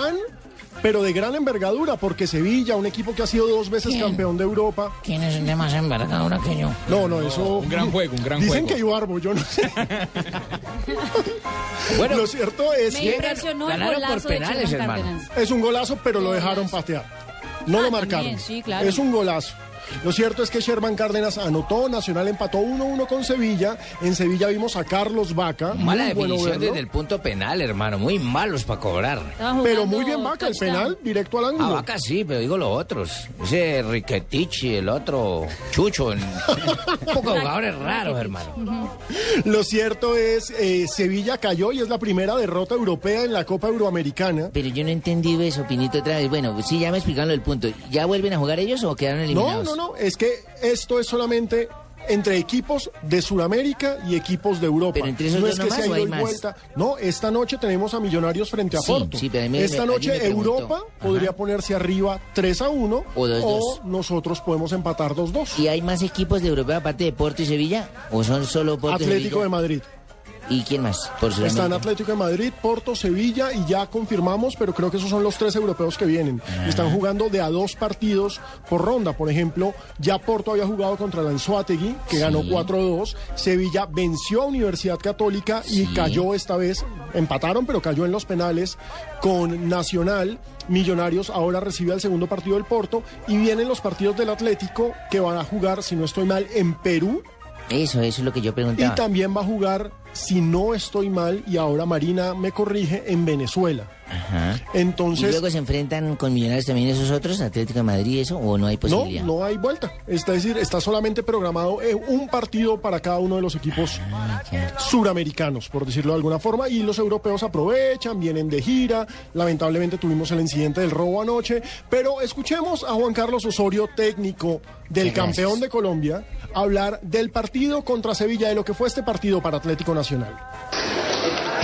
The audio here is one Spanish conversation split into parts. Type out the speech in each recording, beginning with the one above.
gran, pero de gran envergadura, porque Sevilla, un equipo que ha sido dos veces ¿Quién? campeón de Europa. ¿Quién es el de más envergadura que yo? No, no, eso. un gran juego, un gran Dicen juego. que Ibarbo, yo no sé. Bueno, Lo cierto es Me que impresionó ganaron por golazo penales, hermano. Es un golazo, pero lo dejaron patear. No Ah, lo también, marcaron. sí, claro. Es un golazo. Lo cierto es que Sherman Cárdenas anotó, Nacional empató 1-1 con Sevilla. En Sevilla vimos a Carlos Vaca. Mala bueno definición desde el punto penal, hermano. Muy malos para cobrar. Pero muy bien Vaca, el penal directo al A ángulo. Vaca sí, pero digo los otros. Ese Riquetichi, el otro Chucho. en- Un poco de jugadores raros, hermano. Lo cierto es, eh, Sevilla cayó y es la primera derrota europea en la Copa Euroamericana. Pero yo no he entendido eso, Pinito, otra vez. Bueno, sí, ya me explicaron el punto. ¿Ya vuelven a jugar ellos o quedaron No, eliminados? no, no, es que esto es solamente entre equipos de Sudamérica y equipos de Europa. Pero entre esos no es que nomás, sea ¿o hay ido y más? vuelta. No, esta noche tenemos a Millonarios frente a Sí, Porto. sí, pero me- esta noche me preguntó. Europa Ajá. podría ponerse arriba 3 a 1 O 2-2. nosotros podemos empatar 2-2. ¿Y hay más equipos de Europa aparte de Porto y Sevilla? ¿O son solo Porto y Atlético Sevilla? de Madrid. ¿Y quién más? Por Están. Atlético de Madrid, Porto, Sevilla y ya confirmamos, pero creo que esos son los tres europeos que vienen. Ah. Están jugando de a dos partidos por ronda. Por ejemplo, ya Porto había jugado contra el Anzuategui, que ganó 4-2. Sevilla venció a Universidad Católica y Sí. cayó esta vez, empataron, pero cayó en los penales con Nacional. Millonarios ahora recibe al segundo partido del Porto y vienen los partidos del Atlético que van a jugar, si no estoy mal, en Perú Eso, eso es lo que yo y preguntaba. también va a jugar, si no estoy mal, y ahora Marina me corrige, en Venezuela. Ajá. ¿Y Entonces, luego se enfrentan con Millonarios también esos otros, Atlético de Madrid y eso, o no hay no, posibilidad? no hay vuelta. Es decir, está solamente programado eh, un partido para cada uno de los equipos Ah, suramericanos, por decirlo de alguna forma, y los europeos aprovechan, vienen de gira. Lamentablemente tuvimos el incidente del robo anoche, pero escuchemos a Juan Carlos Osorio, técnico del campeón de Colombia, hablar del partido contra Sevilla, de lo que fue este partido para Atlético Nacional.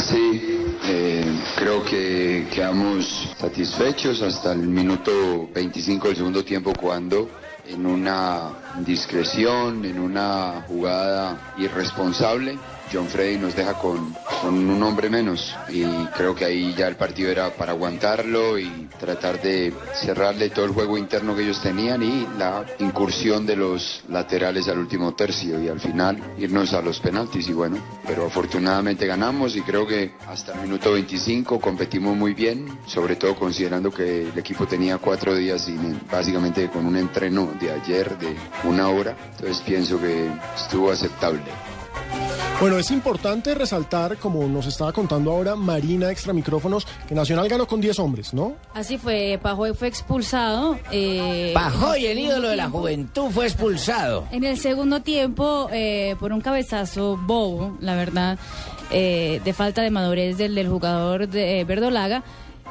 Sí, eh, creo que quedamos satisfechos hasta el minuto 25 del segundo tiempo cuando en una discreción, en una jugada irresponsable, John Freddy nos deja con, con un hombre menos y creo que ahí ya el partido era para aguantarlo y tratar de cerrarle todo el juego interno que ellos tenían y la incursión de los laterales al último tercio y al final irnos a los penaltis y bueno, pero afortunadamente ganamos y creo que hasta el minuto 25 competimos muy bien, sobre todo considerando que el equipo tenía cuatro días sin, básicamente con un entreno de ayer de una hora, entonces pienso que estuvo aceptable. Bueno, es importante resaltar, como nos estaba contando ahora Marina Extra Micrófonos, que Nacional ganó con 10 hombres, ¿no? Así fue, Pajoy fue expulsado. eh, Pajoy, el ídolo de la juventud, fue expulsado. En el segundo tiempo, eh, por un cabezazo bobo, la verdad, eh, de falta de madurez del, del jugador de eh, Verdolaga.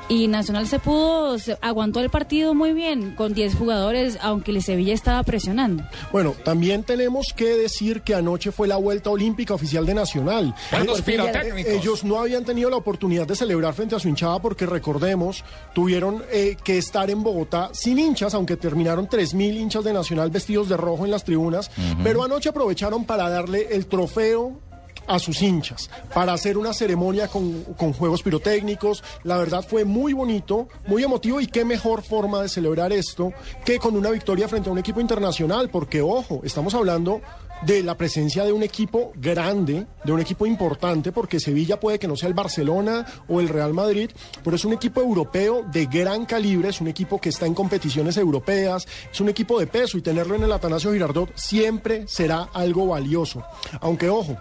Y Nacional se pudo, se aguantó el partido muy bien, con 10 jugadores, aunque el Sevilla estaba presionando. Bueno, también tenemos que decir que anoche fue la vuelta olímpica oficial de Nacional. Eh, pirotécnicos. Ellos no habían tenido la oportunidad de celebrar frente a su hinchada porque recordemos, tuvieron eh, que estar en Bogotá sin hinchas, aunque terminaron 3.000 hinchas de Nacional vestidos de rojo en las tribunas, pero anoche aprovecharon para darle el trofeo a sus hinchas para hacer una ceremonia con, con juegos pirotécnicos. La verdad fue muy bonito, muy emotivo y qué mejor forma de celebrar esto que con una victoria frente a un equipo internacional, porque ojo, estamos hablando de la presencia de un equipo grande, de un equipo importante, porque Sevilla puede que no sea el Barcelona o el Real Madrid, pero es un equipo europeo de gran calibre, es un equipo que está en competiciones europeas, es un equipo de peso y tenerlo en el Atanasio Girardot siempre será algo valioso. Aunque ojo,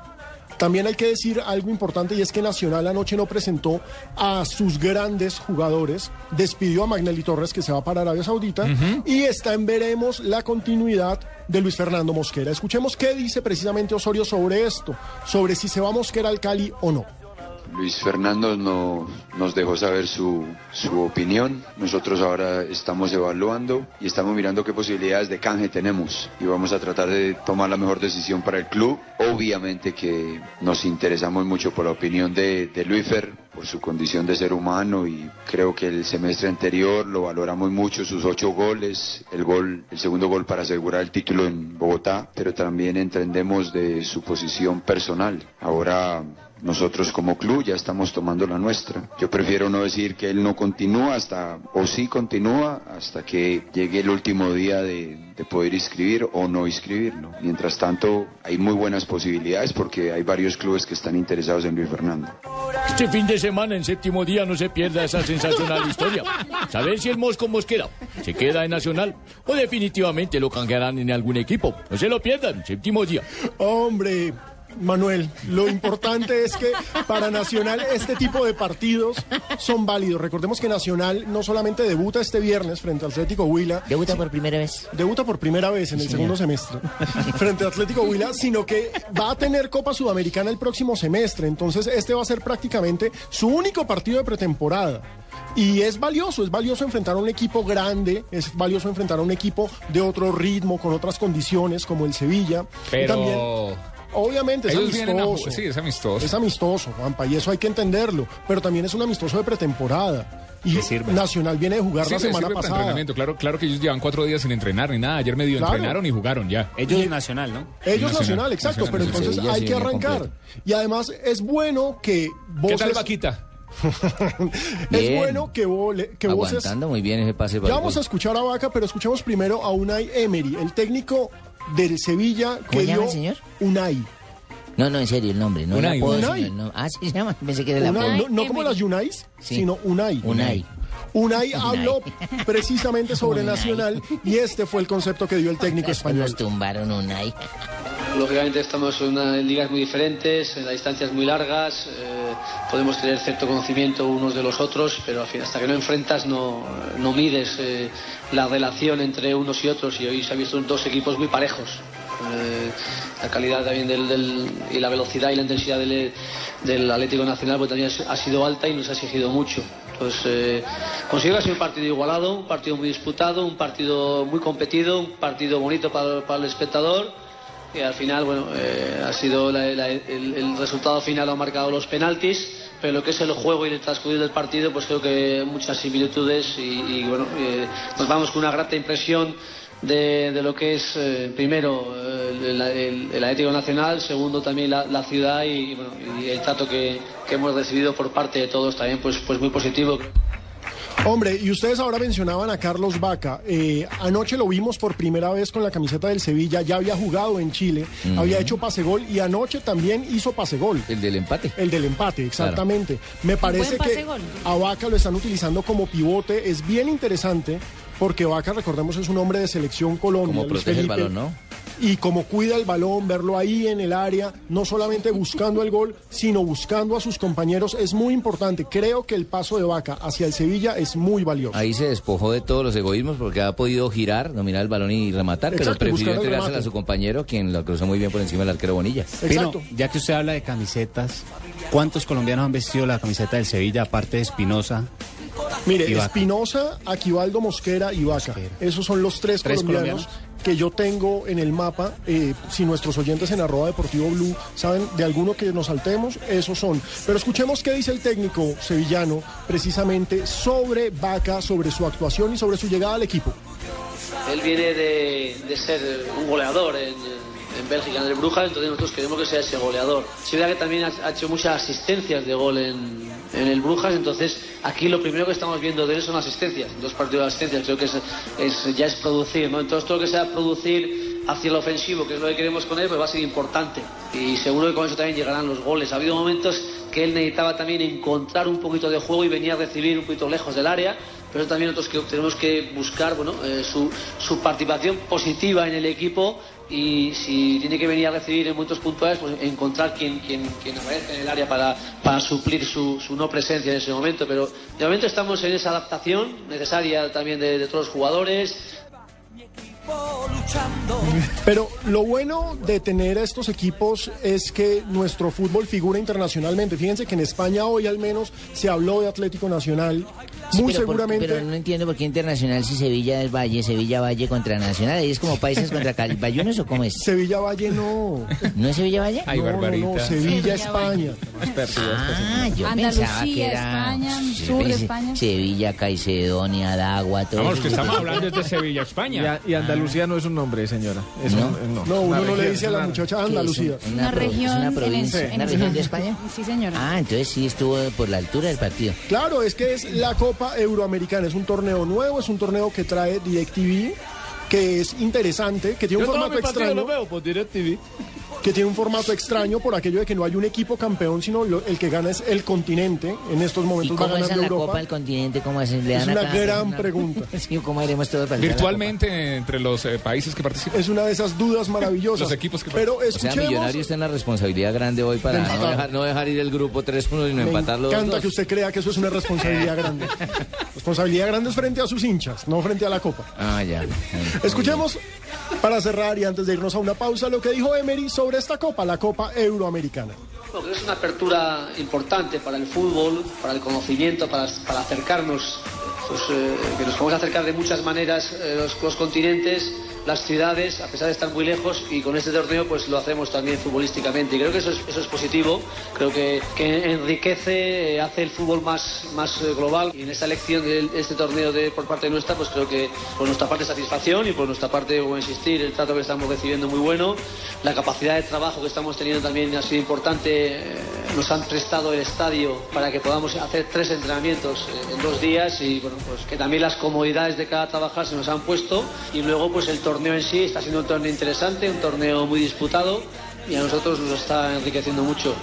también hay que decir algo importante y es que Nacional anoche no presentó a sus grandes jugadores, despidió a Magnelli Torres que se va para Arabia Saudita y está en veremos la continuidad de Luis Fernando Mosquera. Escuchemos qué dice precisamente Osorio sobre esto, sobre si se va Mosquera al Cali o no. Luis Fernando no- nos dejó saber su, su opinión. Nosotros ahora estamos evaluando y estamos mirando qué posibilidades de canje tenemos y vamos a tratar de tomar la mejor decisión para el club. Obviamente que nos interesamos mucho por la opinión de, de Luifer, por su condición de ser humano y creo que el semestre anterior lo valoramos mucho, sus ocho goles, el gol, el segundo gol para asegurar el título en Bogotá, pero también entendemos de su posición personal. Ahora nosotros como club ya estamos tomando la nuestra. Yo prefiero no decir que él no continúa hasta, o sí continúa, hasta que llegue el último día de, de poder inscribir o no inscribirlo. Mientras tanto, hay muy buenas posibilidades porque hay varios clubes que están interesados en Luis Fernando. Este fin de semana, en séptimo día, no se pierda esa sensacional historia. Saber si el Mosco Mosquera se queda en Nacional o definitivamente lo canjearán en algún equipo. No se lo pierdan, séptimo día. Hombre, Manuel, lo importante es que para Nacional este tipo de partidos son válidos. Recordemos que Nacional no solamente debuta este viernes frente al Atlético Huila, ¿Debuta por primera vez? debuta por primera vez en el segundo semestre frente al Atlético Huila, sino que va a tener Copa Sudamericana el próximo semestre. Entonces, este va a ser prácticamente su único partido de pretemporada. Y es valioso, es valioso enfrentar a un equipo grande, es valioso enfrentar a un equipo de otro ritmo, con otras condiciones, como el Sevilla. Y Pero también, obviamente, es ellos vienen a amistoso. sí, es amistoso. Es amistoso, Juanpa, y eso hay que entenderlo. Pero también es un amistoso de pretemporada. Y Nacional viene de jugar la Sirve- semana sirve para pasada. entrenamiento. Claro, claro que ellos llevan cuatro días sin entrenar ni nada. Ayer medio Claro. entrenaron y jugaron ya. Ellos nacional, ¿no? Ellos Nacional, nacional, exacto, Nacional, pero Nacional. entonces hay sí que arrancar. completo. Y además es bueno que ¿Qué voces... tal Vaquita? es bueno que, vole- que voces... Aguantando muy bien ese pase. Ya vamos a escuchar a Vaca, pero escuchemos primero a Unai Emery, el técnico del Sevilla que ¿Cómo llama dio el señor? Unai. No, no, en serio, el nombre. No Unai, el apodo, Unai. sino el nombre. Ah, sí se llama. Pensé que era el Unai, apodo. no, no como las Unais, Sí. sino Unai. Unai. Unai habló precisamente sobre Unai. Nacional y este fue el concepto que dio el técnico español. Nos tumbaron Unai. Lógicamente estamos en, una- ligas muy diferentes, en las distancias muy largas, eh, podemos tener cierto conocimiento unos de los otros, pero hasta que no enfrentas no, no mides eh, la relación entre unos y otros y hoy se han visto dos equipos muy parejos. Eh, la calidad también del, del- y la velocidad y la intensidad del, del Atlético Nacional pues, también ha sido alta y nos ha exigido mucho. Entonces, eh, considero que ha sido un partido igualado, un partido muy disputado, un partido muy competido, un partido bonito para, para el espectador. Y al final, bueno, eh, ha sido la- el, resultado final lo han marcado los penaltis, pero lo que es el juego y el transcurrir del partido, pues creo que muchas similitudes y, bueno, eh, nos vamos con una grata impresión de, de lo que es, eh, primero, eh, el, el- el Atlético Nacional, segundo también la, la ciudad y, bueno, y el trato que, que hemos recibido por parte de todos también, pues, pues muy positivo. Hombre, y ustedes ahora mencionaban a Carlos Vaca. Eh, anoche lo vimos por primera vez con la camiseta del Sevilla. Ya había jugado en Chile, había hecho pase gol y anoche también hizo pase gol. El del empate. El del empate, exactamente. Me parece que a Vaca lo están utilizando como pivote. Es bien interesante porque Vaca, recordemos, es un hombre de selección Colombia. Como protege el balón, ¿no? Y como cuida el balón, verlo ahí en el área, no solamente buscando el gol, sino buscando a sus compañeros, es muy importante. Creo que el paso de Vaca hacia el Sevilla es muy valioso. Ahí se despojó de todos los egoísmos porque ha podido girar, dominar el balón y rematar, pero Exacto, buscar prefirió el entregársela a su compañero, quien lo cruzó muy bien por encima del arquero Bonilla. Exacto. Pino, ya que usted habla de camisetas, ¿cuántos colombianos han vestido la camiseta del Sevilla, aparte de Espinosa? Mire. Espinosa, Aquivaldo Mosquera y Vaca. Mosquera. Esos son los tres, ¿Tres colombianos, colombianos? Que yo tengo en el mapa. Eh, si nuestros oyentes en arroba deportivo blue saben de alguno que nos saltemos, esos son. Pero escuchemos qué dice el técnico sevillano precisamente sobre Vaca, sobre su actuación y sobre su llegada al equipo. Él viene de, ser un goleador en Bélgica, en el Brujas, entonces nosotros queremos que sea ese goleador. Sí, verdad que también ha, hecho muchas asistencias de gol en, en el Brujas, entonces aquí lo primero que estamos viendo de él son asistencias, dos partidos de asistencias, creo que es, es- ya es producir, ¿no? Entonces todo lo que sea producir hacia el ofensivo, que es lo que queremos con él, pues va a ser importante. Y seguro que con eso también llegarán los goles. Ha habido momentos que él necesitaba también encontrar un poquito de juego y venía a recibir un poquito lejos del área, pero también nosotros que tenemos que buscar bueno, eh, su, participación positiva en el equipo y si tiene que venir a recibir en momentos puntuales, pues encontrar quien, quien, quien aparezca en el área para, para suplir su, su no presencia en ese momento. Pero de momento estamos en esa adaptación necesaria también de, de todos los jugadores. Pero lo bueno de tener a estos equipos es que nuestro fútbol figura internacionalmente. Fíjense que en España hoy al menos se habló de Atlético Nacional. Muy pero por- seguramente. pero no entiendo por qué Internacional si Sevilla es Valle, Sevilla Valle contra Nacional. Ahí es como países contra Calbayunos o cómo es. Sevilla Valle no. ¿No es Sevilla Valle? Ay, no, no, no, Barbarita. Sevilla, España. Ah, yo Andalucía, pensaba que era España, sur de España. Sevilla, Caicedonia, Dagua, todo. Vamos, que estamos hablando desde Sevilla, Y, España. a- y Andalucía no es un nombre, señora. Es ¿No? un- No, una uno no le región, dice a la una- muchacha. Andalucía. Una pro- región ¿Es una en provincia? el- en ¿Una región de España? Sí, señora. Ah, entonces sí estuvo por la altura del partido. Claro, es que es la Copa Euroamericana. Es un torneo nuevo, es un torneo que trae DirecTV, que es interesante, que tiene un formato extraño. veo por DirecTV. que tiene un formato extraño por aquello de que no hay un equipo campeón, sino lo- el que gana es el continente. En estos ¿Y momentos va cómo es ganando en la Europa. Copa del Continente? ¿Cómo hacen? ¿Le Es dan a una cada gran persona? pregunta. Sí, ¿cómo haremos todo para a Virtualmente entre los eh, países que participan. Es una de esas dudas maravillosas. Los equipos que- Pero O sea, escuchemos. Millonario está en la responsabilidad grande hoy para De no dejar, no dejar ir el grupo 3-1 y no me empatarlo encanta 2 que usted crea que eso es una responsabilidad grande. responsabilidad grande es frente a sus hinchas, no frente a la Copa. Ah, ya. Escuchemos, para cerrar y antes de irnos a una pausa, lo que dijo Emery sobre esta Copa, la Copa Euroamericana. Es una apertura importante para el fútbol, para el conocimiento, para, acercarnos, pues, eh, que nos podemos acercar de muchas maneras eh, los continentes, las ciudades, a pesar de estar muy lejos, y con este torneo pues lo hacemos también futbolísticamente. Y creo que eso es, eso es positivo, creo que, que enriquece, eh, hace el fútbol más, más eh, global. Y en esta elección de este torneo de, por parte nuestra, pues creo que por nuestra parte satisfacción y por nuestra parte, como insistir, el trato que estamos recibiendo muy bueno, la capacidad de trabajo que estamos teniendo también ha sido importante. eh, nos han prestado el estadio para que podamos hacer tres entrenamientos en dos días y bueno, pues que también las comodidades de cada trabajar se nos han puesto y luego pues el torneo en sí está siendo un torneo interesante, un torneo muy disputado y a nosotros nos está enriqueciendo mucho.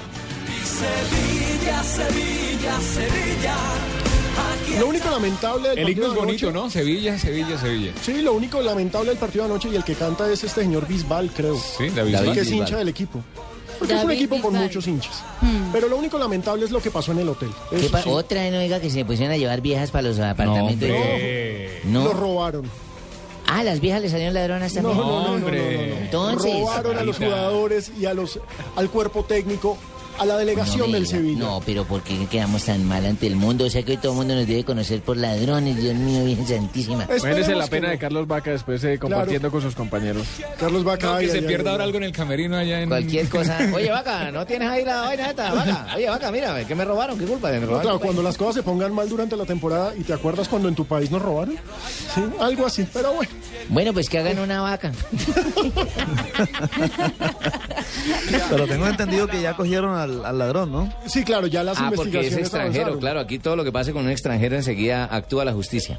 Lo único lamentable del El himno es bonito, anoche- ¿no? Sevilla, Sevilla, Sevilla. Sí, lo único lamentable del partido de anoche y el que canta es este señor Bisbal, creo. Sí, David. David. que es hincha del equipo. Porque es un David equipo con Bisbal. muchos hinchas. Pero lo único lamentable es lo que pasó en el hotel. ¿Qué Eso pa- sí, Otra no diga que se pusieron a llevar viejas para los apartamentos. hombre. No. Lo robaron. Ah, las viejas le salieron ladronas también. no, no, no, no, no, no. Entonces. Robaron a los jugadores y a los al cuerpo técnico, a la delegación del. Sevilla. No, pero ¿por qué quedamos tan mal ante el mundo? O sea que hoy todo el mundo nos debe conocer por ladrones, Dios mío, Virgen Santísima. Imagínese la pena no. de Carlos Vaca después eh, compartiendo con sus compañeros. Carlos Vaca. No, ay, que se ay, pierda ay, ahora algo en el camerino allá en... Cualquier cosa. Oye, vaca, ¿no tienes ahí la vaina esta? Vaca. Oye, vaca, mira, que me robaron, ¿qué culpa? Me No, robaron. claro, cuando las cosas se pongan mal durante la temporada y te acuerdas cuando en tu país nos robaron. Sí, algo así, pero bueno. Bueno, pues que hagan una vaca. Pero tengo entendido que ya cogieron al, al ladrón, ¿no? Sí, claro, ya las Ah, porque es investigaciones extranjero, avanzaron. claro. Aquí todo lo que pase con un extranjero enseguida actúa la justicia.